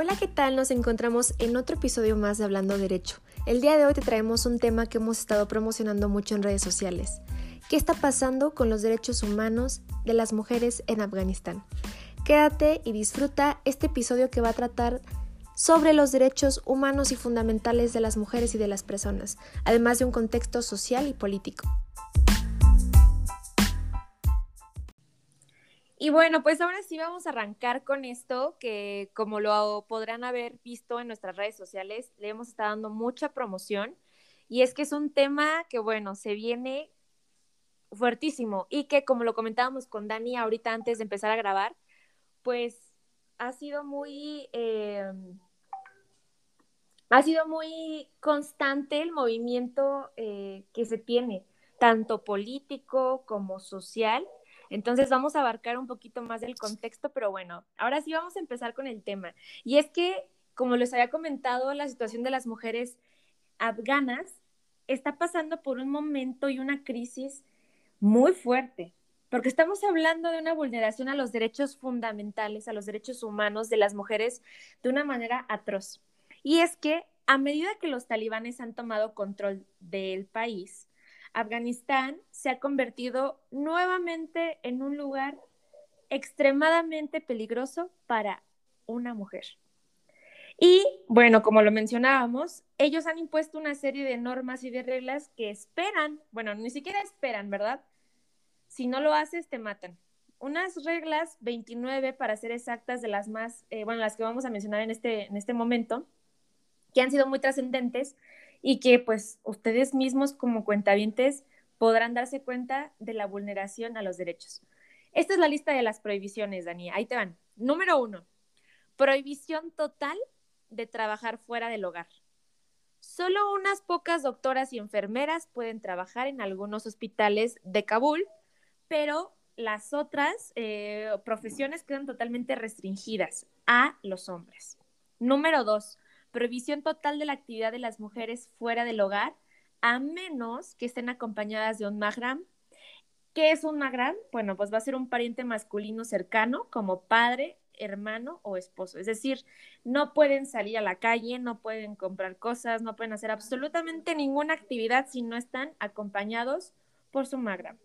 Hola, ¿qué tal? Nos encontramos en otro episodio más de Hablando Derecho. El día de hoy te traemos un tema que hemos estado promocionando mucho en redes sociales. ¿Qué está pasando con los derechos humanos de las mujeres en Afganistán? Quédate y disfruta este episodio que va a tratar sobre los derechos humanos y fundamentales de las mujeres y de las personas, además de un contexto social y político. Y bueno, pues ahora sí vamos a arrancar con esto que como lo podrán haber visto en nuestras redes sociales, le hemos estado dando mucha promoción. Y es que es un tema que bueno, se viene fuertísimo y que como lo comentábamos con Dani ahorita antes de empezar a grabar, pues ha sido muy... Eh, ha sido muy constante el movimiento eh, que se tiene, tanto político como social, entonces vamos a abarcar un poquito más del contexto, pero bueno, ahora sí vamos a empezar con el tema. Y es que, como les había comentado, la situación de las mujeres afganas está pasando por un momento y una crisis muy fuerte, porque estamos hablando de una vulneración a los derechos fundamentales, a los derechos humanos de las mujeres de una manera atroz. Y es que a medida que los talibanes han tomado control del país, Afganistán se ha convertido nuevamente en un lugar extremadamente peligroso para una mujer. Y bueno, como lo mencionábamos, ellos han impuesto una serie de normas y de reglas que esperan, bueno, ni siquiera esperan, ¿verdad? Si no lo haces, te matan. Unas reglas 29, para ser exactas, de las más, eh, bueno, las que vamos a mencionar en este, en este momento, que han sido muy trascendentes y que pues ustedes mismos como cuentavientes podrán darse cuenta de la vulneración a los derechos. Esta es la lista de las prohibiciones, Dani. Ahí te van. Número uno, prohibición total de trabajar fuera del hogar. Solo unas pocas doctoras y enfermeras pueden trabajar en algunos hospitales de Kabul, pero las otras eh, profesiones quedan totalmente restringidas a los hombres. Número dos, prohibición total de la actividad de las mujeres fuera del hogar, a menos que estén acompañadas de un mahram. ¿Qué es un mahram? Bueno, pues va a ser un pariente masculino cercano, como padre, hermano o esposo. Es decir, no pueden salir a la calle, no pueden comprar cosas, no pueden hacer absolutamente ninguna actividad si no están acompañados por su mahram.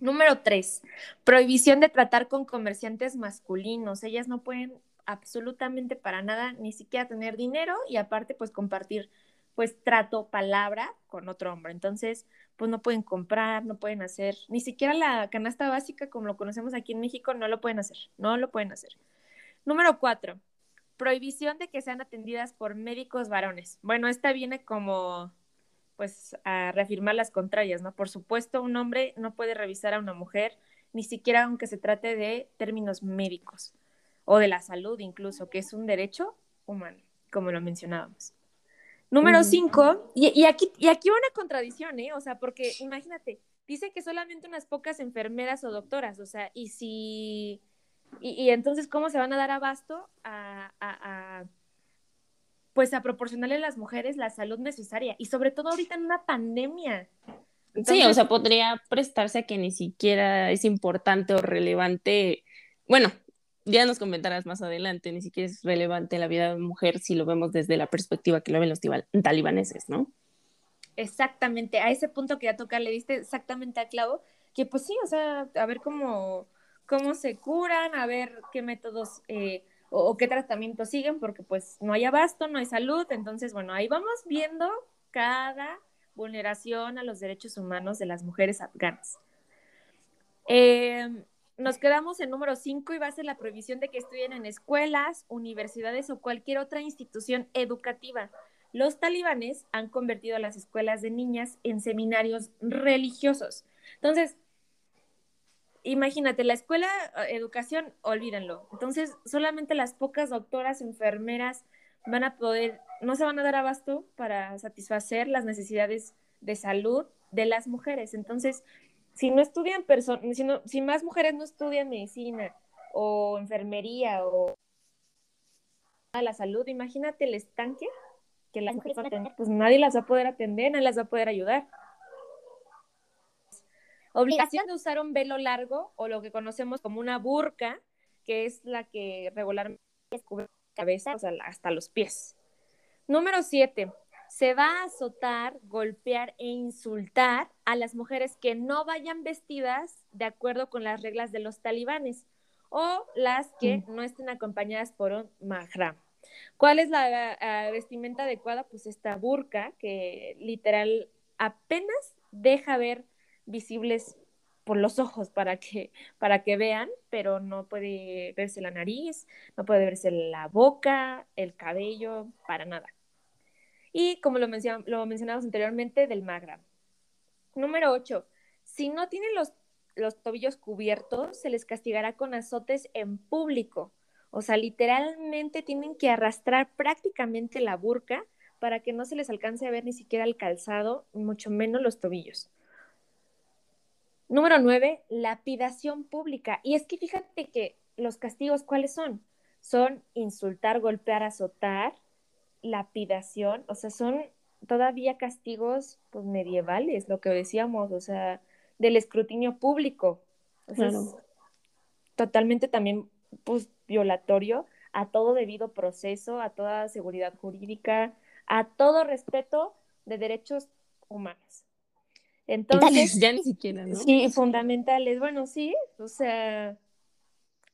Número tres, prohibición de tratar con comerciantes masculinos. Ellas no pueden absolutamente para nada, ni siquiera tener dinero y aparte pues compartir pues trato, palabra con otro hombre. Entonces, pues no pueden comprar, no pueden hacer, ni siquiera la canasta básica como lo conocemos aquí en México, no lo pueden hacer, no lo pueden hacer. Número cuatro, prohibición de que sean atendidas por médicos varones. Bueno, esta viene como pues a reafirmar las contrarias, ¿no? Por supuesto, un hombre no puede revisar a una mujer, ni siquiera aunque se trate de términos médicos o de la salud incluso, que es un derecho humano, como lo mencionábamos. Número cinco, y, aquí, y aquí una contradicción, ¿eh? O sea, porque imagínate, dice que solamente unas pocas enfermeras o doctoras, o sea, y si, y, entonces, ¿cómo se van a dar abasto a, a, pues a proporcionarle a las mujeres la salud necesaria? Y sobre todo ahorita en una pandemia. sí, o sea, podría prestarse a que ni siquiera es importante o relevante, bueno, ya nos comentarás más adelante, ni siquiera es relevante la vida de una mujer si lo vemos desde la perspectiva que lo ven los talibaneses, ¿no? Exactamente, a ese punto que ya toca le diste exactamente a clavo, que pues sí, o sea, a ver cómo, cómo se curan, a ver qué métodos eh, o, o, qué tratamientos siguen, porque pues no hay abasto, no hay salud, entonces bueno, ahí vamos viendo cada vulneración a los derechos humanos de las mujeres afganas. Eh, nos quedamos en número 5 y va a ser la prohibición de que estudien en escuelas, universidades o cualquier otra institución educativa. Los talibanes han convertido las escuelas de niñas en seminarios religiosos. Entonces, imagínate, la escuela, eh, educación, olvídenlo. Entonces, solamente las pocas doctoras, enfermeras van a poder, no se van a dar abasto para satisfacer las necesidades de salud de las mujeres. Entonces, si no estudian personas, si, si más mujeres no estudian medicina o enfermería o a la salud, imagínate el estanque que las mujeres van a tener, pues nadie las va a poder atender, nadie las va a poder ayudar. Obligación de usar un velo largo o lo que conocemos como una burka, que es la que regularmente descubre cabeza, o sea, hasta los pies. Número siete, se va a azotar, golpear e insultar a las mujeres que no vayan vestidas de acuerdo con las reglas de los talibanes o las que no estén acompañadas por un mahram. ¿Cuál es la ah, vestimenta adecuada? Pues esta burka que literal apenas deja ver visibles por los ojos para que, para que vean, pero no puede verse la nariz, no puede verse la boca, el cabello, para nada. Y como lo, mencionamos anteriormente, del magra. Número 8. Si no tienen los, los tobillos cubiertos, se les castigará con azotes en público. O sea, literalmente tienen que arrastrar prácticamente la burca para que no se les alcance a ver ni siquiera el calzado, mucho menos los tobillos. Número nueve, lapidación pública. Y es que fíjate que los castigos, ¿cuáles son? Son insultar, golpear, azotar, lapidación, o sea, son todavía castigos pues, medievales, lo que decíamos, o sea, del escrutinio público. totalmente también pues, violatorio a todo debido proceso, a toda seguridad jurídica, a todo respeto de derechos humanos. Entonces, ya ni siquiera, ¿no? Sí, fundamentales. Bueno, sí, o sea,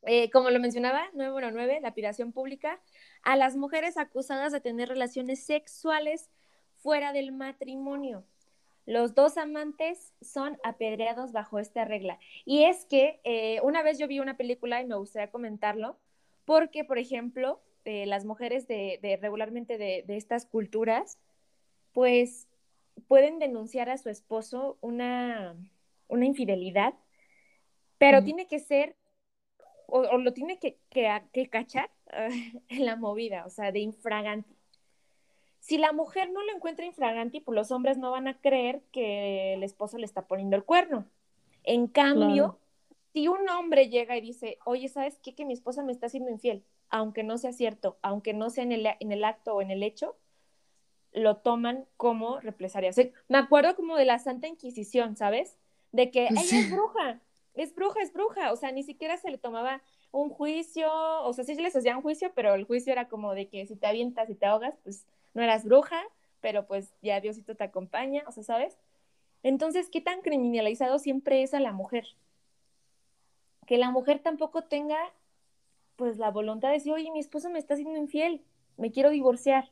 eh, como lo mencionaba, número nueve, lapidación pública, a las mujeres acusadas de tener relaciones sexuales fuera del matrimonio. Los dos amantes son apedreados bajo esta regla. Y es que eh, una vez yo vi una película y me gustaría comentarlo, porque, por ejemplo, eh, las mujeres de, regularmente de, de, estas culturas, pues pueden denunciar a su esposo una, una infidelidad, pero tiene que ser, o, lo tiene que, que, cachar en la movida, o sea, de infraganti. Si la mujer no lo encuentra infraganti, pues los hombres no van a creer que el esposo le está poniendo el cuerno. En cambio, si un hombre llega y dice, oye, ¿sabes qué? Que mi esposa me está haciendo infiel, aunque no sea cierto, aunque no sea en el, en el acto o en el hecho, lo toman como represalia. me acuerdo como de la Santa Inquisición, ¿sabes? De que ella es bruja, es bruja, es bruja. O sea, ni siquiera se le tomaba un juicio, o sea, sí se les hacía un juicio, pero el juicio era como de que si te avientas y te ahogas, pues no eras bruja, pero pues ya Diosito te acompaña, o sea, ¿sabes? Entonces, ¿qué tan criminalizado siempre es a la mujer? Que la mujer tampoco tenga, pues, la voluntad de decir, oye, mi esposo me está haciendo infiel, me quiero divorciar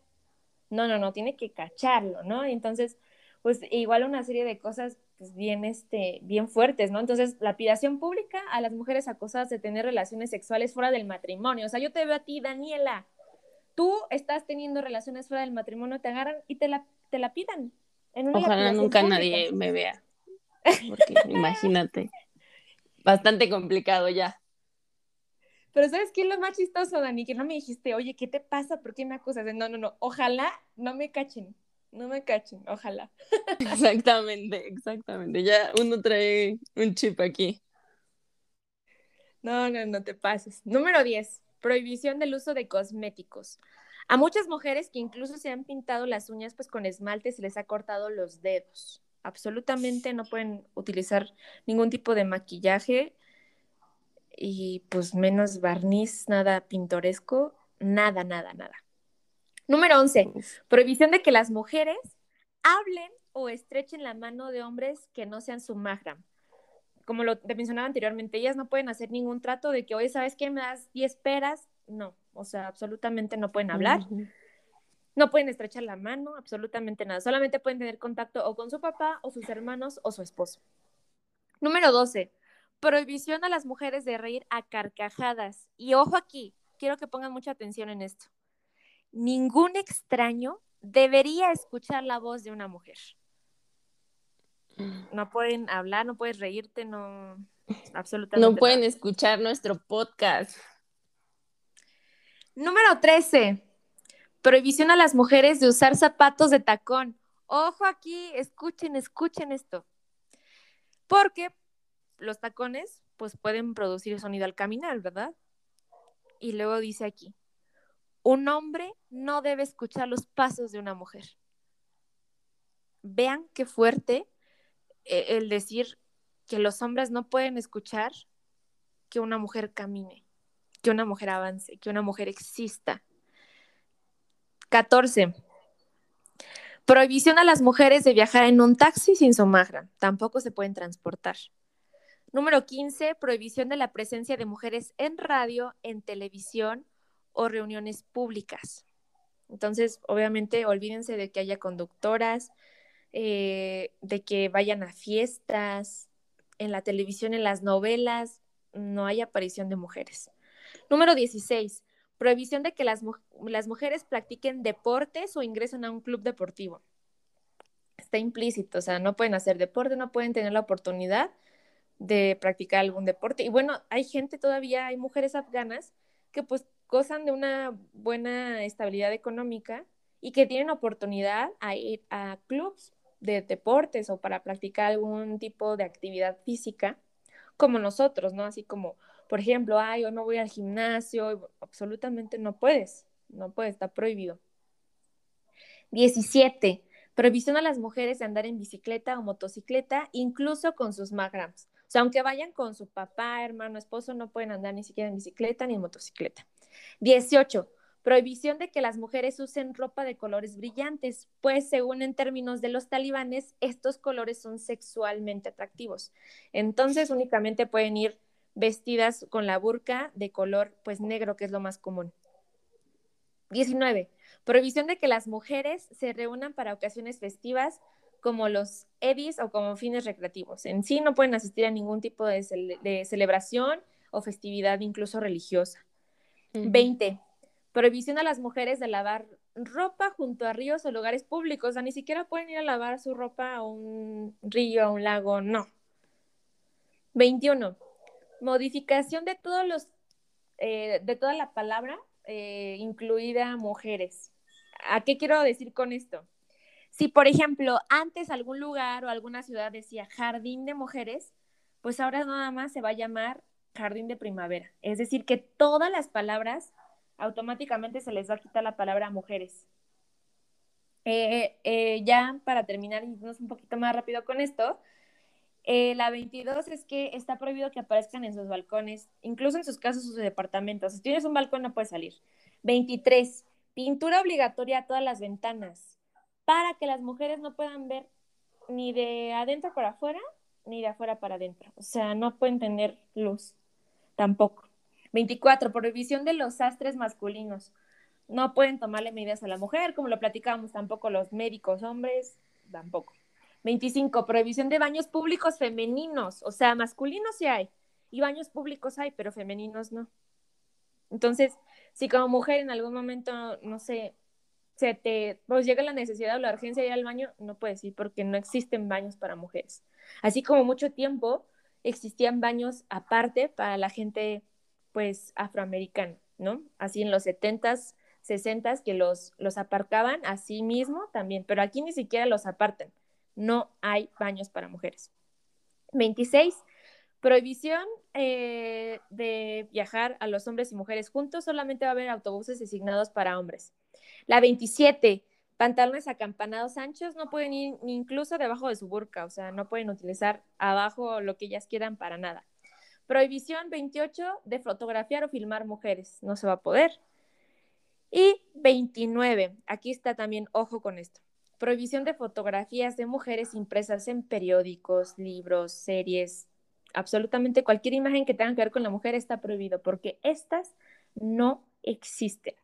no, no, no, tiene que cacharlo, ¿no? entonces, pues igual una serie de cosas pues bien, este, bien fuertes, ¿no? Entonces, lapidación pública a las mujeres acosadas de tener relaciones sexuales fuera del matrimonio. O sea, yo te veo a ti, Daniela, tú estás teniendo relaciones fuera del matrimonio, te agarran y te la, te la pidan. Ojalá nunca nadie me vea. Porque imagínate. Bastante complicado ya. Pero ¿sabes qué es lo más chistoso, Dani? Que no me dijiste, oye, ¿qué te pasa? ¿Por qué me acusas? No, no, no, ojalá no me cachen, no me cachen, ojalá. Exactamente, exactamente. Ya uno trae un chip aquí. No, no, no te pases. Número 10, prohibición del uso de cosméticos. A muchas mujeres que incluso se han pintado las uñas pues con esmalte se les ha cortado los dedos. Absolutamente no pueden utilizar ningún tipo de maquillaje y pues menos barniz, nada pintoresco, nada, nada, nada. Número 11, prohibición de que las mujeres hablen o estrechen la mano de hombres que no sean su mahram. Como lo te mencionaba anteriormente, ellas no pueden hacer ningún trato de que, oye, ¿sabes qué? Me das 10 peras. No, o sea, absolutamente no pueden hablar. No pueden estrechar la mano, absolutamente nada. Solamente pueden tener contacto o con su papá o sus hermanos o su esposo. Número 12 prohibición a las mujeres de reír a carcajadas. Y ojo aquí, quiero que pongan mucha atención en esto. Ningún extraño debería escuchar la voz de una mujer. No pueden hablar, no puedes reírte, no, absolutamente. No pueden escuchar nuestro podcast. Número 13. Prohibición a las mujeres de usar zapatos de tacón. Ojo aquí, escuchen, escuchen esto. Porque los tacones pues pueden producir sonido al caminar, ¿verdad? Y luego dice aquí, un hombre no debe escuchar los pasos de una mujer. Vean qué fuerte eh, el decir que los hombres no pueden escuchar que una mujer camine, que una mujer avance, que una mujer exista. 14. Prohibición a las mujeres de viajar en un taxi sin su. Tampoco se pueden transportar. Número 15. Prohibición de la presencia de mujeres en radio, en televisión o reuniones públicas. Entonces, obviamente, olvídense de que haya conductoras, eh, de que vayan a fiestas, en la televisión, en las novelas, no hay aparición de mujeres. Número 16. Prohibición de que las, las mujeres practiquen deportes o ingresen a un club deportivo. Está implícito, o sea, no pueden hacer deporte, no pueden tener la oportunidad de practicar algún deporte. Y bueno, hay gente todavía, hay mujeres afganas que pues gozan de una buena estabilidad económica y que tienen oportunidad a ir a clubs de deportes o para practicar algún tipo de actividad física, como nosotros, ¿no? Así como, por ejemplo, ay, hoy me voy al gimnasio, absolutamente no puedes, no puedes, está prohibido. 17. Prohibición a las mujeres de andar en bicicleta o motocicleta, incluso con sus magrams. O sea, aunque vayan con su papá, hermano, esposo, no pueden andar ni siquiera en bicicleta ni en motocicleta. 18. Prohibición de que las mujeres usen ropa de colores brillantes, pues según en términos de los talibanes, estos colores son sexualmente atractivos. Entonces únicamente pueden ir vestidas con la burka de color pues negro, que es lo más común. 19. Prohibición de que las mujeres se reúnan para ocasiones festivas como los EBIs o como fines recreativos. En sí no pueden asistir a ningún tipo de, celebración o festividad, incluso religiosa. 20. Prohibición a las mujeres de lavar ropa junto a ríos o lugares públicos. O sea, ni siquiera pueden ir a lavar su ropa a un río, a un lago, no. 21. Modificación de todos los, eh, de toda la palabra, eh, incluida mujeres. ¿A qué quiero decir con esto? Si, por ejemplo, antes algún lugar o alguna ciudad decía jardín de mujeres, pues ahora nada más se va a llamar jardín de primavera. Es decir, que todas las palabras automáticamente se les va a quitar la palabra mujeres. Eh, eh, ya para terminar, irnos un poquito más rápido con esto, eh, la 22 es que está prohibido que aparezcan en sus balcones, incluso en sus casas sus departamentos. Si tienes un balcón no puedes salir. 23. Pintura obligatoria a todas las ventanas para que las mujeres no puedan ver ni de adentro para afuera ni de afuera para adentro. O sea, no pueden tener luz tampoco. 24. Prohibición de los sastres masculinos. No pueden tomarle medidas a la mujer, como lo platicábamos, tampoco los médicos hombres, tampoco. 25. Prohibición de baños públicos femeninos. O sea, masculinos sí hay, y baños públicos hay, pero femeninos no. Entonces, si como mujer en algún momento, no sé, se te pues llega la necesidad o la urgencia de ir al baño, no puedes ir porque no existen baños para mujeres. Así como mucho tiempo existían baños aparte para la gente pues afroamericana, ¿no? Así en los 70s, 60s que los, los aparcaban así mismo también, pero aquí ni siquiera los apartan. No hay baños para mujeres. 26. Prohibición eh, de viajar a los hombres y mujeres juntos, solamente va a haber autobuses designados para hombres. La 27, pantalones acampanados anchos no pueden ir ni incluso debajo de su burka, o sea, no pueden utilizar abajo lo que ellas quieran para nada. Prohibición 28 de fotografiar o filmar mujeres, no se va a poder. Y 29, aquí está también, ojo con esto, prohibición de fotografías de mujeres impresas en periódicos, libros, series, absolutamente cualquier imagen que tenga que ver con la mujer está prohibido porque estas no existen.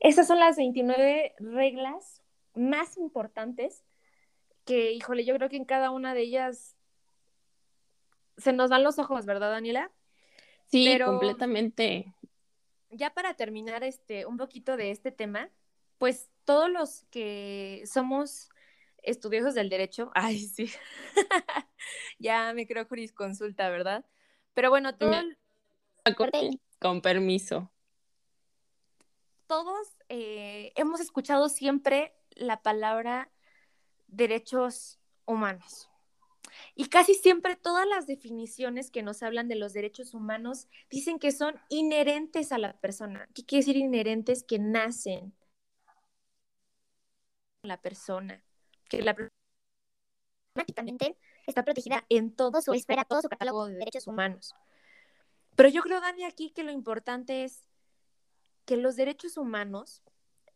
Esas son las 29 reglas más importantes que, híjole, yo creo que en cada una de ellas se nos van los ojos, ¿verdad, Daniela? Sí, completamente. Ya para terminar este un poquito de este tema, pues todos los que somos estudiosos del derecho, ay, sí, ya me creo jurisconsulta, ¿verdad? Pero bueno, todo... Con permiso todos eh, hemos escuchado siempre la palabra derechos humanos. Y casi siempre todas las definiciones que nos hablan de los derechos humanos dicen que son inherentes a la persona. ¿Qué quiere decir inherentes? Que nacen la persona. Que la prácticamente está protegida en todo su esfera, todo su catálogo de derechos humanos. Pero yo creo, Dani, aquí que lo importante es que los derechos humanos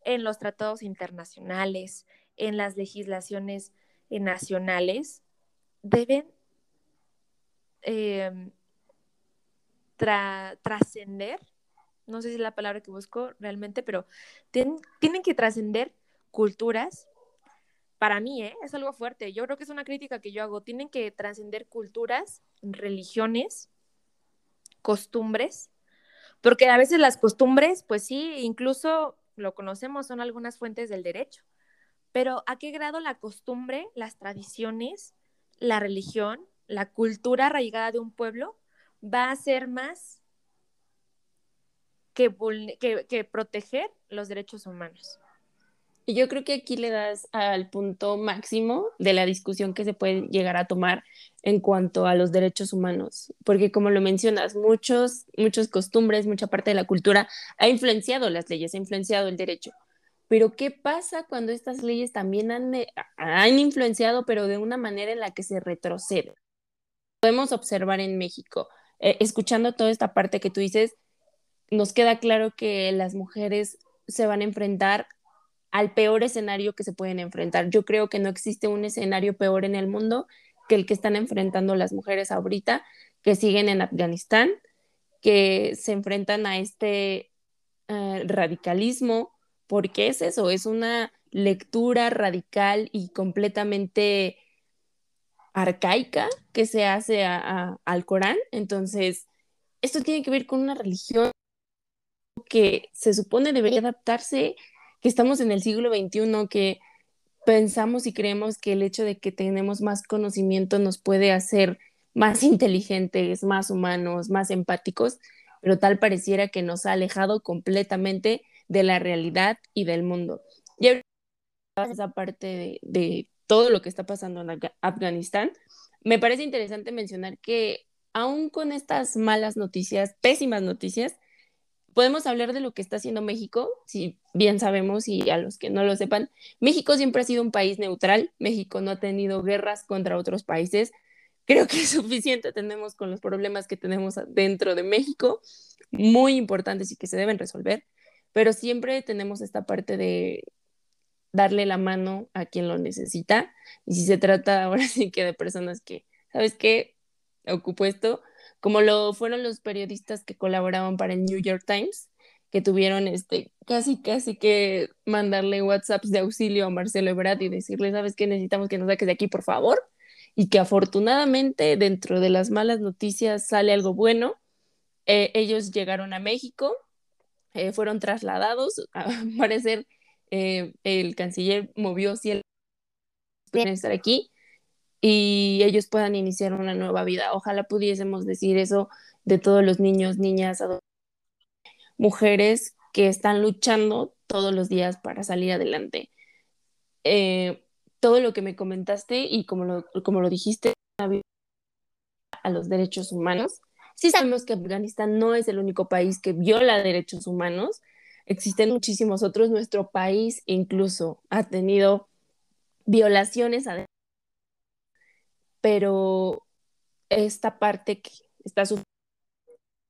en los tratados internacionales, en las legislaciones nacionales, deben em, trascender, no sé si es la palabra que busco realmente, pero tienen que trascender culturas. Para mí, ¿eh? es algo fuerte. Yo creo que es una crítica que yo hago. Tienen que trascender culturas, religiones, costumbres, porque a veces las costumbres, pues sí, incluso lo conocemos, son algunas fuentes del derecho. Pero ¿a qué grado la costumbre, las tradiciones, la religión, la cultura arraigada de un pueblo va a ser más que, que, proteger los derechos humanos? Y yo creo que aquí le das al punto máximo de la discusión que se puede llegar a tomar en cuanto a los derechos humanos, porque como lo mencionas, muchos, muchas costumbres, mucha parte de la cultura ha influenciado las leyes, ha influenciado el derecho. Pero ¿qué pasa cuando estas leyes también han, eh, han influenciado, pero de una manera en la que se retrocede? Podemos observar en México, eh, escuchando toda esta parte que tú dices, nos queda claro que las mujeres se van a enfrentar al peor escenario que se pueden enfrentar. Yo creo que no existe un escenario peor en el mundo que el que están enfrentando las mujeres ahorita, que siguen en Afganistán, que se enfrentan a este eh, radicalismo porque es eso, es una lectura radical y completamente arcaica que se hace al Corán. Entonces, esto tiene que ver con una religión que se supone debería adaptarse, que estamos en el siglo XXI, que pensamos y creemos que el hecho de que tenemos más conocimiento nos puede hacer más inteligentes, más humanos, más empáticos, pero tal pareciera que nos ha alejado completamente de la realidad y del mundo. Y esa parte de, todo lo que está pasando en Afganistán, me parece interesante mencionar que aún con estas malas noticias, pésimas noticias, podemos hablar de lo que está haciendo México, si bien sabemos y a los que no lo sepan, México siempre ha sido un país neutral, México no ha tenido guerras contra otros países, creo que es suficiente tenemos con los problemas que tenemos dentro de México, muy importantes y que se deben resolver pero siempre tenemos esta parte de darle la mano a quien lo necesita. Y si se trata ahora sí que de personas que, ¿sabes qué? Ocupo esto, como lo fueron los periodistas que colaboraban para el New York Times, que tuvieron este, casi, casi que mandarle WhatsApps de auxilio a Marcelo Ebrard y decirle, ¿sabes qué? Necesitamos que nos saques de aquí, por favor. Y que afortunadamente dentro de las malas noticias sale algo bueno. Eh, ellos llegaron a México, eh, fueron trasladados. A parecer, eh, el canciller movió pueden estar aquí y ellos puedan iniciar una nueva vida. Ojalá pudiésemos decir eso de todos los niños, niñas, mujeres que están luchando todos los días para salir adelante. Eh, todo lo que me comentaste y como lo, como lo dijiste, a los derechos humanos, Sí sabemos que Afganistán no es el único país que viola derechos humanos, existen muchísimos otros. Nuestro país incluso ha tenido violaciones, pero esta parte que está sufriendo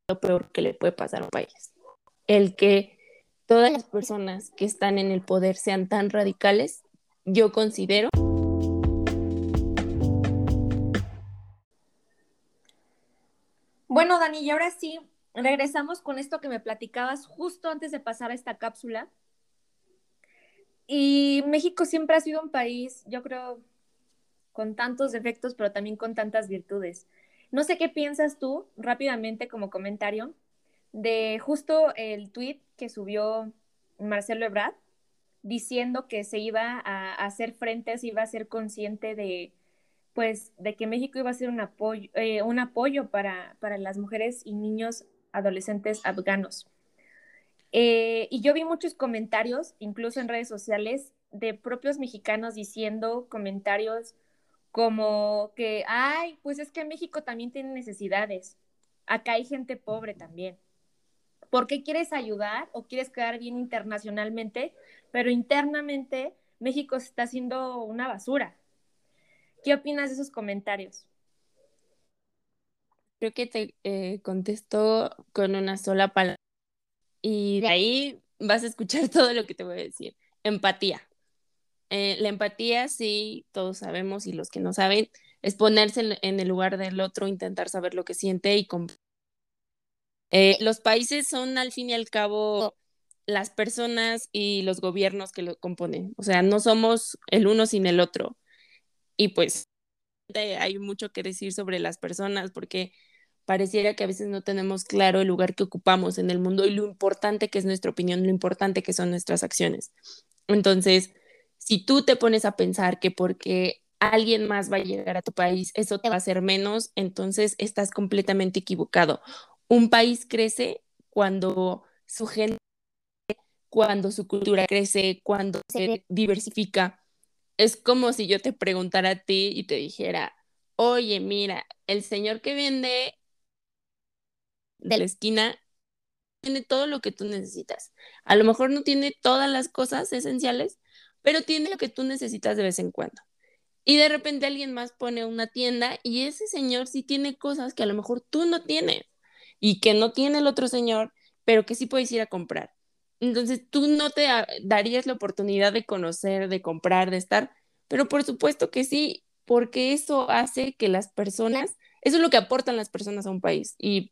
lo peor que le puede pasar a un país. El que todas las personas que están en el poder sean tan radicales, yo considero Bueno, Dani, y ahora sí, regresamos con esto que me platicabas justo antes de pasar a esta cápsula. Y México siempre ha sido un país, yo creo, con tantos defectos, pero también con tantas virtudes. No sé qué piensas tú, rápidamente como comentario, de justo el tweet que subió Marcelo Ebrard diciendo que se iba a hacer frentes, iba a ser consciente de, pues de que México iba a ser un apoyo, eh, un apoyo para, las mujeres y niños adolescentes afganos. Eh, y yo vi muchos comentarios, incluso en redes sociales, de propios mexicanos diciendo comentarios como que, ay, pues es que México también tiene necesidades, acá hay gente pobre también. ¿Por qué quieres ayudar o quieres quedar bien internacionalmente, pero internamente México está haciendo una basura? ¿Qué opinas de esos comentarios? Creo que te eh, contesto con una sola palabra. Y de ahí vas a escuchar todo lo que te voy a decir. Empatía. Eh, la empatía, sí, todos sabemos y los que no saben, es ponerse en, el lugar del otro, intentar saber lo que siente y eh, los países son al fin y al cabo las personas y los gobiernos que lo componen. O sea, no somos el uno sin el otro. Y pues hay mucho que decir sobre las personas porque pareciera que a veces no tenemos claro el lugar que ocupamos en el mundo y lo importante que es nuestra opinión, lo importante que son nuestras acciones. Entonces, si tú te pones a pensar que porque alguien más va a llegar a tu país, eso te va a hacer menos, entonces estás completamente equivocado. Un país crece cuando su gente, cuando su cultura crece, cuando se diversifica. Es como si yo te preguntara a ti y te dijera, oye, mira, el señor que vende de la esquina tiene todo lo que tú necesitas. A lo mejor no tiene todas las cosas esenciales, pero tiene lo que tú necesitas de vez en cuando. Y de repente alguien más pone una tienda y ese señor sí tiene cosas que a lo mejor tú no tienes y que no tiene el otro señor, pero que sí puedes ir a comprar. Entonces tú no te darías la oportunidad de conocer, de comprar, de estar, pero por supuesto que sí, porque eso hace que las personas, eso es lo que aportan las personas a un país y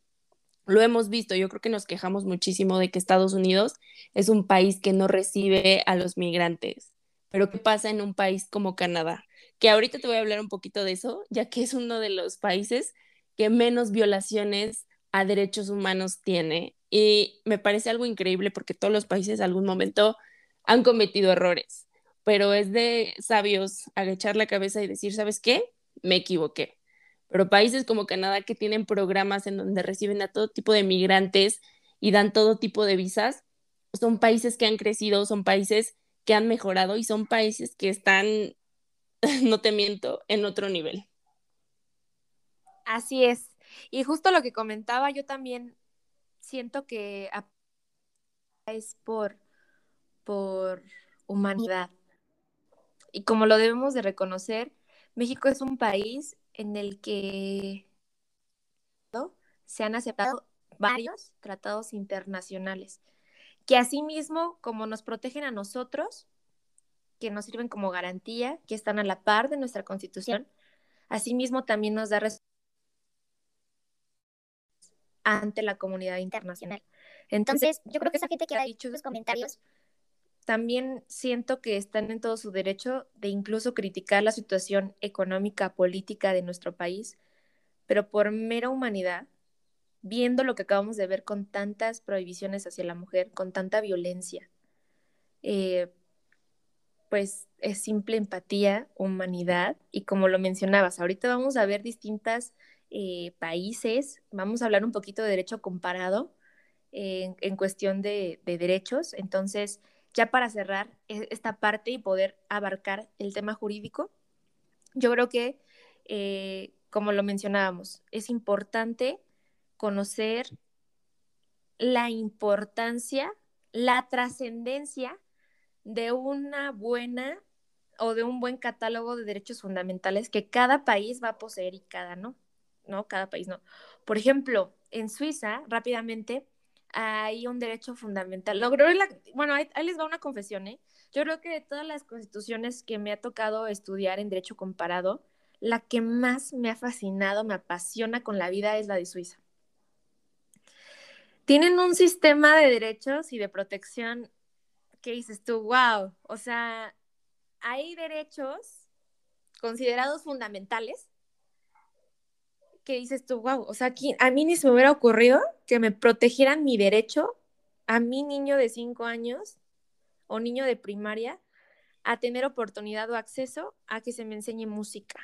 lo hemos visto, yo creo que nos quejamos muchísimo de que Estados Unidos es un país que no recibe a los migrantes, pero ¿qué pasa en un país como Canadá? Que ahorita te voy a hablar un poquito de eso, ya que es uno de los países que menos violaciones a derechos humanos tiene. Y me parece algo increíble porque todos los países algún momento han cometido errores, pero es de sabios agachar la cabeza y decir, ¿sabes qué? Me equivoqué. Pero países como Canadá que tienen programas en donde reciben a todo tipo de migrantes y dan todo tipo de visas, son países que han crecido, son países que han mejorado y son países que están, no te miento, en otro nivel. Así es. Y justo lo que comentaba, yo también siento que es por, por humanidad. Y como lo debemos de reconocer, México es un país en el que se han aceptado varios tratados internacionales, que asimismo, como nos protegen a nosotros, que nos sirven como garantía, que están a la par de nuestra constitución, asimismo también nos da ante la comunidad internacional. Entonces, yo creo que esa gente que ha dicho esos comentarios también siento que están en todo su derecho de incluso criticar la situación económica, política de nuestro país, pero por mera humanidad, viendo lo que acabamos de ver con tantas prohibiciones hacia la mujer, con tanta violencia, eh, pues es simple empatía, humanidad, y como lo mencionabas, ahorita vamos a ver distintas eh, países, vamos a hablar un poquito de derecho comparado en, cuestión de, de derechos, entonces ya para cerrar e, esta parte y poder abarcar el tema jurídico, yo creo que, eh, como lo mencionábamos, es importante conocer la importancia, la trascendencia de una buena o de un buen catálogo de derechos fundamentales que cada país va a poseer y cada no, ¿no? Cada país no. Por ejemplo, en Suiza, rápidamente, hay un derecho fundamental. Bueno, ahí, les va una confesión, ¿eh? Yo creo que de todas las constituciones que me ha tocado estudiar en derecho comparado, la que más me ha fascinado, me apasiona con la vida es la de Suiza. Tienen un sistema de derechos y de protección que dices tú, wow, o sea, hay derechos considerados fundamentales que dices tú, wow, o sea, aquí a mí ni se me hubiera ocurrido que me protegieran mi derecho a mi niño de cinco años o niño de primaria a tener oportunidad o acceso a que se me enseñe música.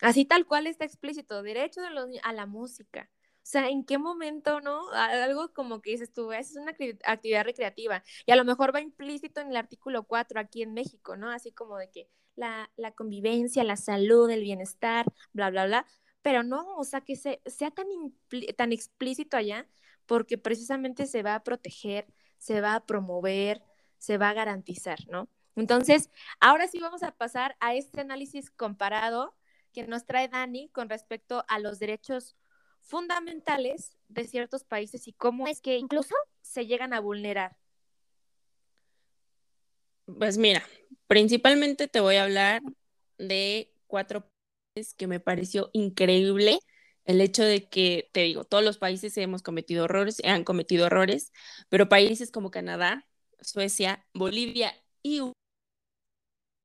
Así tal cual está explícito, derecho de los, a la música. O sea, ¿en qué momento, no? Algo como que dices tú, es una actividad recreativa. Y a lo mejor va implícito en el artículo 4 aquí en México, ¿no? Así como de que la, la convivencia, la salud, el bienestar, bla, bla, bla pero no, o sea, que se, sea tan, tan explícito allá, porque precisamente se va a proteger, se va a promover, se va a garantizar, ¿no? Entonces, ahora sí vamos a pasar a este análisis comparado que nos trae Dani con respecto a los derechos fundamentales de ciertos países y cómo es que incluso se llegan a vulnerar. Pues mira, principalmente te voy a hablar de cuatro países que me pareció increíble el hecho de que, te digo, todos los países hemos cometido errores, han cometido errores, pero países como Canadá, Suecia, Bolivia y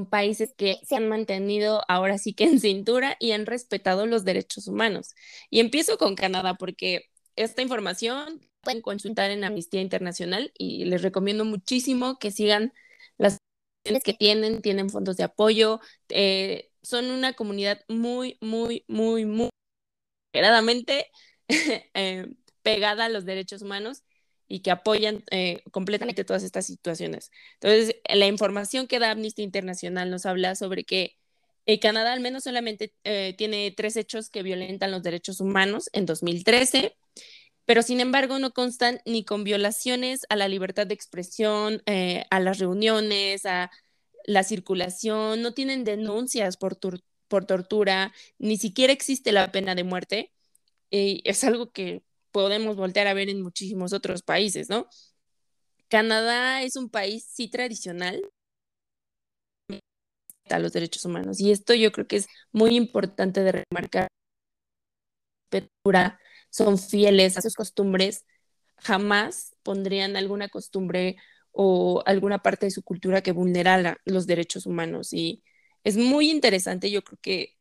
países que se han mantenido ahora sí que en cintura y han respetado los derechos humanos. Y empiezo con Canadá porque esta información pueden consultar en Amnistía Internacional y les recomiendo muchísimo que sigan las que tienen, tienen fondos de apoyo, eh, son una comunidad muy, muy, muy, muy eh, pegada a los derechos humanos y que apoyan eh, completamente todas estas situaciones. Entonces, la información que da Amnistía Internacional nos habla sobre que eh, Canadá al menos solamente eh, tiene tres hechos que violentan los derechos humanos en 2013, pero sin embargo no constan ni con violaciones a la libertad de expresión, a las reuniones, a la circulación, no tienen denuncias por, por tortura, ni siquiera existe la pena de muerte. Es algo que podemos voltear a ver en muchísimos otros países, ¿no? Canadá es un país sí tradicional a los derechos humanos y esto yo creo que es muy importante de remarcar. Son fieles a sus costumbres, jamás pondrían alguna costumbre o alguna parte de su cultura que vulnera los derechos humanos y es muy interesante, yo creo que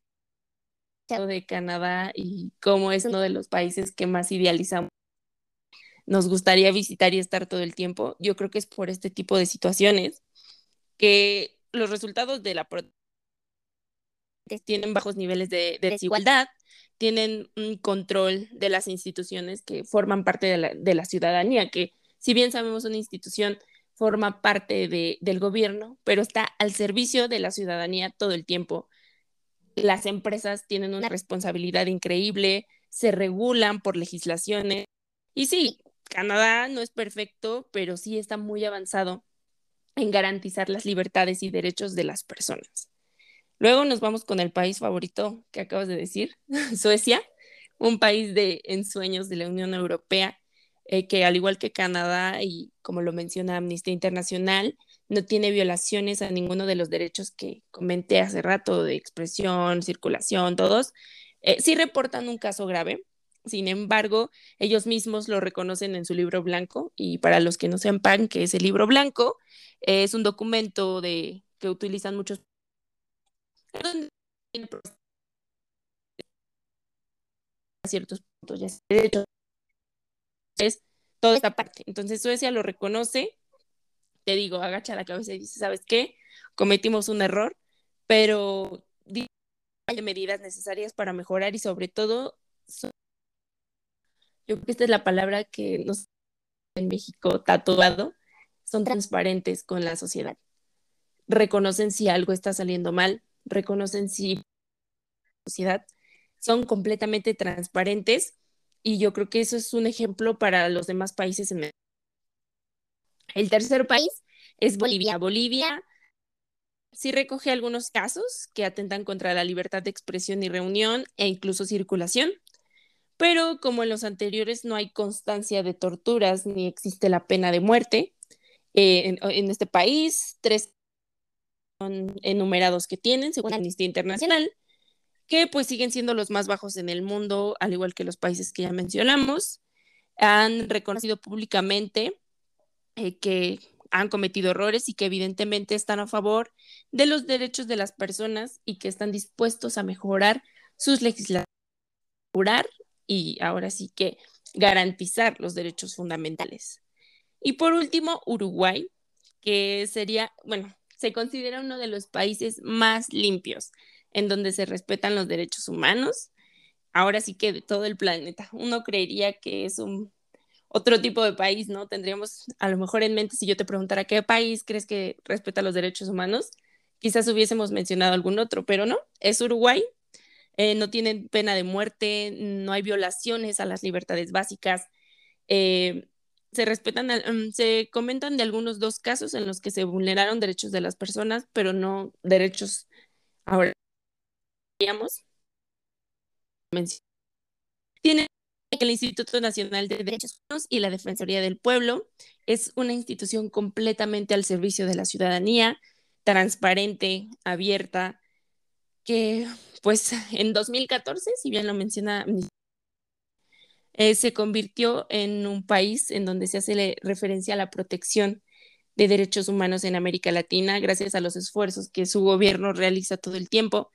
de Canadá y cómo es uno de los países que más idealizamos. Nos gustaría visitar y estar todo el tiempo. Yo creo que es por este tipo de situaciones que los resultados de la tienen bajos niveles de, desigualdad, tienen un control de las instituciones que forman parte de la, de la ciudadanía, que si bien sabemos una institución forma parte de, del gobierno, pero está al servicio de la ciudadanía todo el tiempo las empresas tienen una responsabilidad increíble, se regulan por legislaciones. Y sí, Canadá no es perfecto, pero sí está muy avanzado en garantizar las libertades y derechos de las personas. Luego nos vamos con el país favorito que acabas de decir, Suecia, un país de ensueños de la Unión Europea, eh, que al igual que Canadá y como lo menciona Amnistía Internacional, no tiene violaciones a ninguno de los derechos que comenté hace rato de expresión, circulación, todos. Eh, sí reportan un caso grave, sin embargo, ellos mismos lo reconocen en su libro blanco y para los que no sepan que es el libro blanco, es un documento de, que utilizan muchos ciertos puntos toda esta parte. Entonces Suecia lo reconoce te digo, agacha la cabeza y dice, ¿sabes qué? Cometimos un error, pero hay medidas necesarias para mejorar y sobre todo, yo creo que esta es la palabra que nos en México tatuado, son transparentes con la sociedad. Reconocen si algo está saliendo mal, reconocen si la sociedad son completamente transparentes y yo creo que eso es un ejemplo para los demás países en el el tercer país es Bolivia. Bolivia sí recoge algunos casos que atentan contra la libertad de expresión y reunión e incluso circulación, pero como en los anteriores no hay constancia de torturas ni existe la pena de muerte, eh, en, este país tres son enumerados que tienen, según Amnistía Internacional, que pues siguen siendo los más bajos en el mundo, al igual que los países que ya mencionamos. Han reconocido públicamente eh, que han cometido errores y que evidentemente están a favor de los derechos de las personas y que están dispuestos a mejorar sus legislaciones y ahora sí que garantizar los derechos fundamentales. Y por último, Uruguay, que sería, bueno, se considera uno de los países más limpios en donde se respetan los derechos humanos. Ahora sí que de todo el planeta. Uno creería que es un otro tipo de país, ¿no? Tendríamos a lo mejor en mente si yo te preguntara qué país crees que respeta los derechos humanos, quizás hubiésemos mencionado algún otro, pero no, es Uruguay. Eh, no tienen pena de muerte, no hay violaciones a las libertades básicas. Eh, se respetan, mm, se comentan de algunos dos casos en los que se vulneraron derechos de las personas, pero no derechos. Ahora, digamos, tienen el Instituto Nacional de Derechos Humanos y la Defensoría del Pueblo es una institución completamente al servicio de la ciudadanía, transparente, abierta, que pues en 2014, si bien lo menciona, eh, se convirtió en un país en donde se hace referencia a la protección de derechos humanos en América Latina, gracias a los esfuerzos que su gobierno realiza todo el tiempo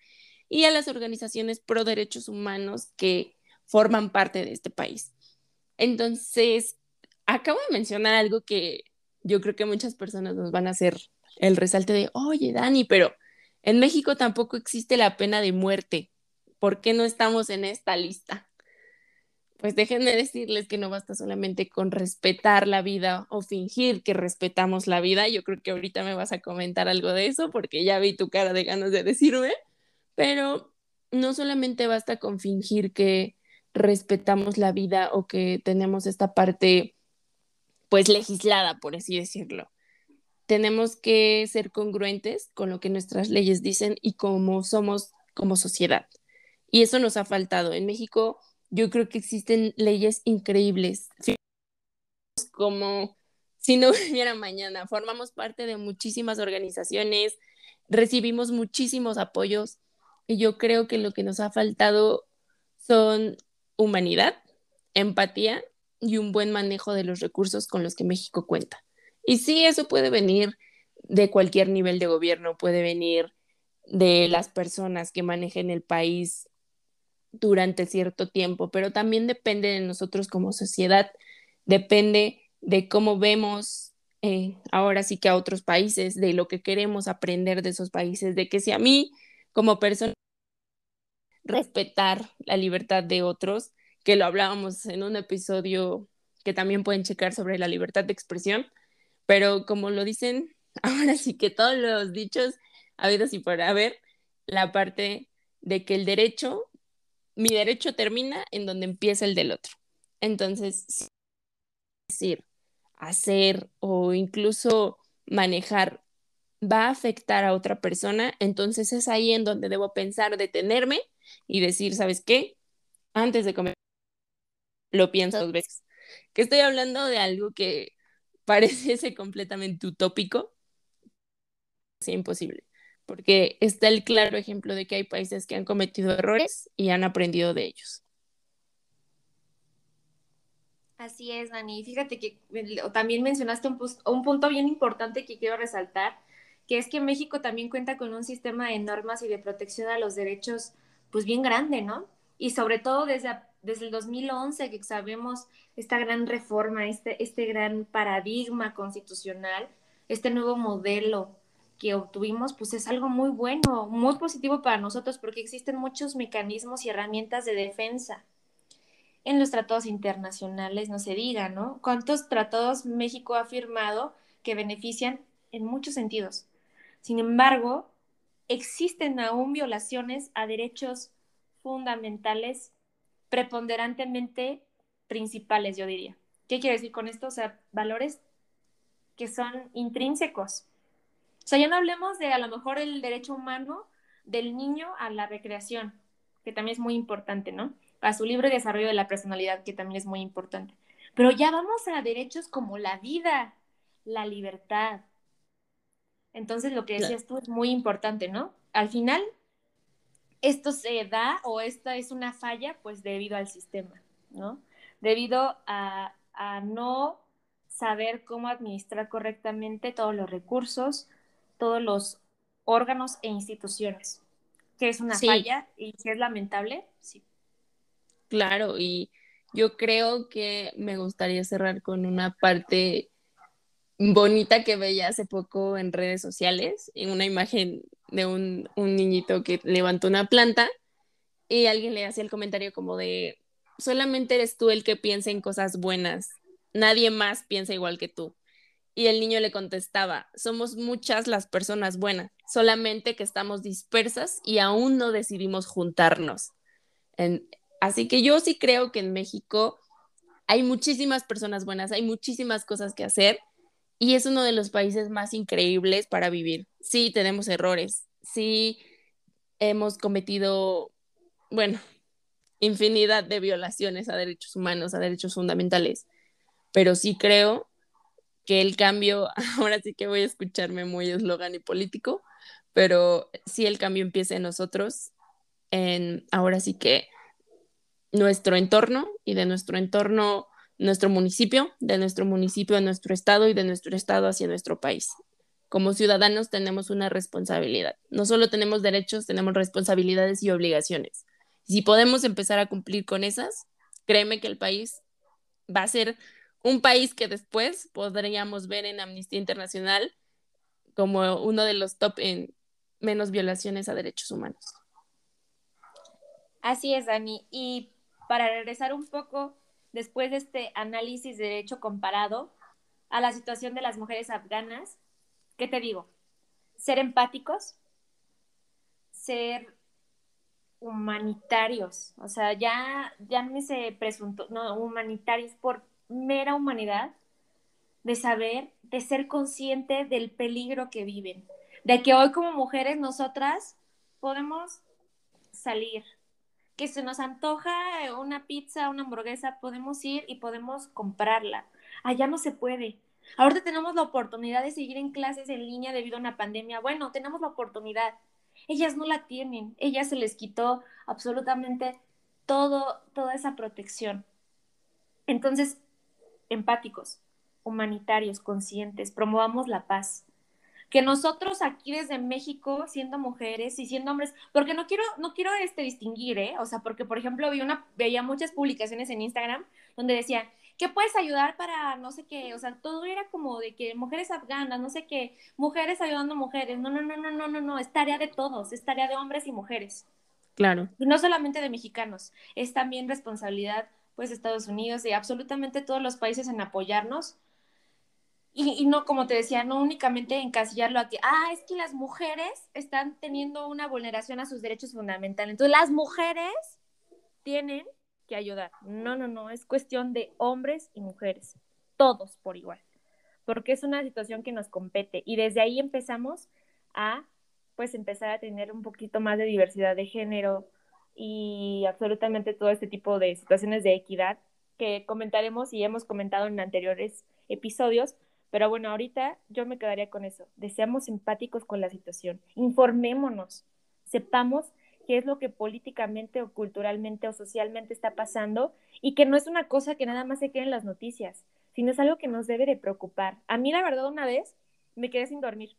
y a las organizaciones pro derechos humanos que forman parte de este país. Entonces, acabo de mencionar algo que yo creo que muchas personas nos van a hacer el resalte de, oye, Dani, pero en México tampoco existe la pena de muerte. ¿Por qué no estamos en esta lista? Pues déjenme decirles que no basta solamente con respetar la vida o fingir que respetamos la vida. Yo creo que ahorita me vas a comentar algo de eso porque ya vi tu cara de ganas de decirme, pero no solamente basta con fingir que respetamos la vida o que tenemos esta parte pues legislada, por así decirlo tenemos que ser congruentes con lo que nuestras leyes dicen y cómo somos como sociedad. Y eso nos ha faltado. En México yo creo que existen leyes increíbles, como si no hubiera mañana. Formamos parte de muchísimas organizaciones, recibimos muchísimos apoyos y yo creo que lo que nos ha faltado son humanidad, empatía y un buen manejo de los recursos con los que México cuenta. Y sí, eso puede venir de cualquier nivel de gobierno, puede venir de las personas que manejen el país durante cierto tiempo, pero también depende de nosotros como sociedad, depende de cómo vemos eh, ahora sí que a otros países, de lo que queremos aprender de esos países, de que si a mí como persona respetar la libertad de otros, que lo hablábamos en un episodio que también pueden checar sobre la libertad de expresión, pero como lo dicen, ahora sí que todos los dichos habidos y por haber, la parte de que el derecho, mi derecho termina en donde empieza el del otro. Entonces, decir, hacer o incluso manejar va a afectar a otra persona, entonces es ahí en donde debo pensar, detenerme y decir, ¿sabes qué? Antes de comer, lo pienso dos veces. Que estoy hablando de algo que parece completamente utópico, es imposible, porque está el claro ejemplo de que hay países que han cometido errores y han aprendido de ellos. Así es, Dani. Fíjate que también mencionaste un, un punto bien importante que quiero resaltar, que es que México también cuenta con un sistema de normas y de protección a los derechos, pues bien grande, ¿no? Y sobre todo desde, desde el 2011, que sabemos esta gran reforma, este, este gran paradigma constitucional, este nuevo modelo que obtuvimos, pues es algo muy bueno, muy positivo para nosotros, porque existen muchos mecanismos y herramientas de defensa en los tratados internacionales, no se diga, ¿no? ¿Cuántos tratados México ha firmado que benefician en muchos sentidos? Sin embargo, existen aún violaciones a derechos fundamentales preponderantemente principales, yo diría. ¿Qué quiero decir con esto? O sea, valores que son intrínsecos. O sea, ya no hablemos de a lo mejor el derecho humano del niño a la recreación, que también es muy importante, ¿no? A su libre desarrollo de la personalidad, que también es muy importante. Pero ya vamos a derechos como la vida, la libertad. Entonces, lo que decías tú es muy importante, ¿no? Al final, esto se da o esta es una falla, pues debido al sistema, ¿no? Debido a, no saber cómo administrar correctamente todos los recursos, todos los órganos e instituciones, que es una falla y que es lamentable, sí. Claro, y yo creo que me gustaría cerrar con una parte bonita que veía hace poco en redes sociales, en una imagen de un, niñito que levantó una planta y alguien le hacía el comentario como de, solamente eres tú el que piensa en cosas buenas, nadie más piensa igual que tú. Y el niño le contestaba, somos muchas las personas buenas, solamente que estamos dispersas y aún no decidimos juntarnos. así que yo sí creo que en México hay muchísimas personas buenas, hay muchísimas cosas que hacer y es uno de los países más increíbles para vivir. Sí, tenemos errores, sí hemos cometido, bueno, infinidad de violaciones a derechos humanos, a derechos fundamentales, pero sí creo que el cambio, ahora sí que voy a escucharme muy eslogan y político, pero sí el cambio empieza en nosotros, en ahora sí que nuestro entorno y de nuestro entorno, nuestro municipio, de nuestro municipio a nuestro estado y de nuestro estado hacia nuestro país. Como ciudadanos tenemos una responsabilidad. No solo tenemos derechos, tenemos responsabilidades y obligaciones. Si podemos empezar a cumplir con esas, créeme que el país va a ser un país que después podríamos ver en Amnistía Internacional como uno de los top en menos violaciones a derechos humanos. Así es, Dani. Y para regresar un poco después de este análisis de derecho comparado a la situación de las mujeres afganas, ¿qué te digo? Ser empáticos, ser humanitarios, o sea, ya, ya me se presunto, no, humanitarios por mera humanidad, de saber, de ser consciente del peligro que viven, de que hoy como mujeres nosotras podemos salir, que se nos antoja una pizza, una hamburguesa, podemos ir y podemos comprarla. Allá no se puede. Ahorita tenemos la oportunidad de seguir en clases en línea debido a una pandemia. Bueno, tenemos la oportunidad. Ellas no la tienen. Ellas se les quitó absolutamente todo, toda esa protección. Entonces, empáticos, humanitarios, conscientes, promovamos la paz. Que nosotros aquí desde México, siendo mujeres y siendo hombres, porque no quiero, no quiero este, distinguir, ¿eh? O sea, porque por ejemplo vi una, veía muchas publicaciones en Instagram donde decía, ¿qué puedes ayudar para no sé qué? O sea, todo era como de que mujeres afganas, no sé qué, mujeres ayudando a mujeres. No, no, no, no, no, no, no, es tarea de todos, es tarea de hombres y mujeres. Claro. Y no solamente de mexicanos, es también responsabilidad pues Estados Unidos y absolutamente todos los países en apoyarnos. Y, no, como te decía, no únicamente encasillarlo a que, ah, es que las mujeres están teniendo una vulneración a sus derechos fundamentales. Entonces, las mujeres tienen que ayudar. No, no, no, es cuestión de hombres y mujeres, todos por igual, porque es una situación que nos compete. Y desde ahí empezamos a, pues, empezar a tener un poquito más de diversidad de género, y absolutamente todo este tipo de situaciones de equidad que comentaremos y hemos comentado en anteriores episodios. Pero bueno, ahorita yo me quedaría con eso. Deseamos empáticos con la situación. Informémonos. Sepamos qué es lo que políticamente o culturalmente o socialmente está pasando y que no es una cosa que nada más se quede en las noticias, sino es algo que nos debe de preocupar. A mí la verdad una vez me quedé sin dormir.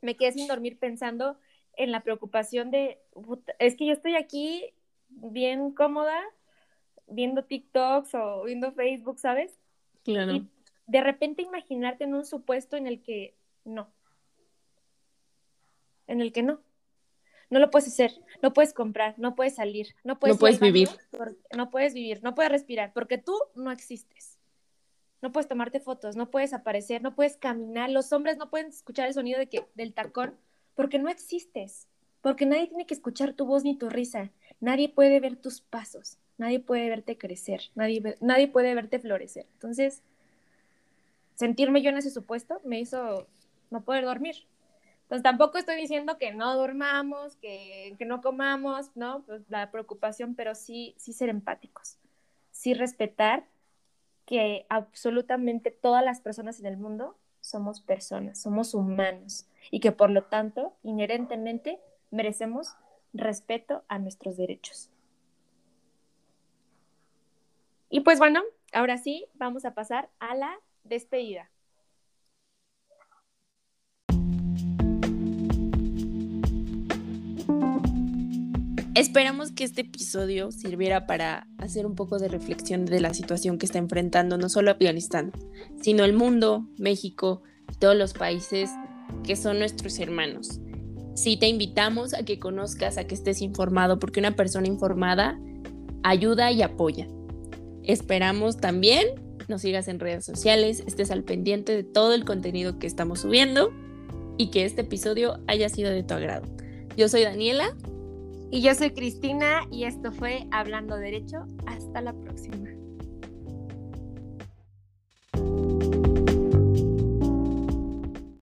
Me quedé sin dormir pensando en la preocupación de, es que yo estoy aquí bien cómoda viendo TikToks o viendo Facebook, ¿sabes? Claro. Y de repente imaginarte en un supuesto en el que no. En el que no. No lo puedes hacer, no puedes comprar, no puedes salir, no puedes, no puedes vivir. No puedes vivir, no puedes respirar, porque tú no existes. No puedes tomarte fotos, no puedes aparecer, no puedes caminar. Los hombres no pueden escuchar el sonido de que, del tacón porque no existes, porque nadie tiene que escuchar tu voz ni tu risa, nadie puede ver tus pasos, nadie puede verte crecer, nadie, nadie puede verte florecer. Entonces, sentirme yo en ese supuesto me hizo no poder dormir. Entonces tampoco estoy diciendo que no durmamos, que, que no comamos, ¿no? Pues la preocupación, pero sí, sí ser empáticos, sí respetar que absolutamente todas las personas en el mundo somos personas, somos humanos y que por lo tanto, inherentemente, merecemos respeto a nuestros derechos. Y pues bueno, ahora sí, vamos a pasar a la despedida. Esperamos que este episodio sirviera para hacer un poco de reflexión de la situación que está enfrentando no solo Afganistán, sino el mundo, México y todos los países que son nuestros hermanos. Sí, te invitamos a que conozcas, a que estés informado, porque una persona informada ayuda y apoya. Esperamos también nos sigas en redes sociales, estés al pendiente de todo el contenido que estamos subiendo y que este episodio haya sido de tu agrado. Yo soy Daniela. Y yo soy Cristina y esto fue Hablando Derecho. Hasta la próxima.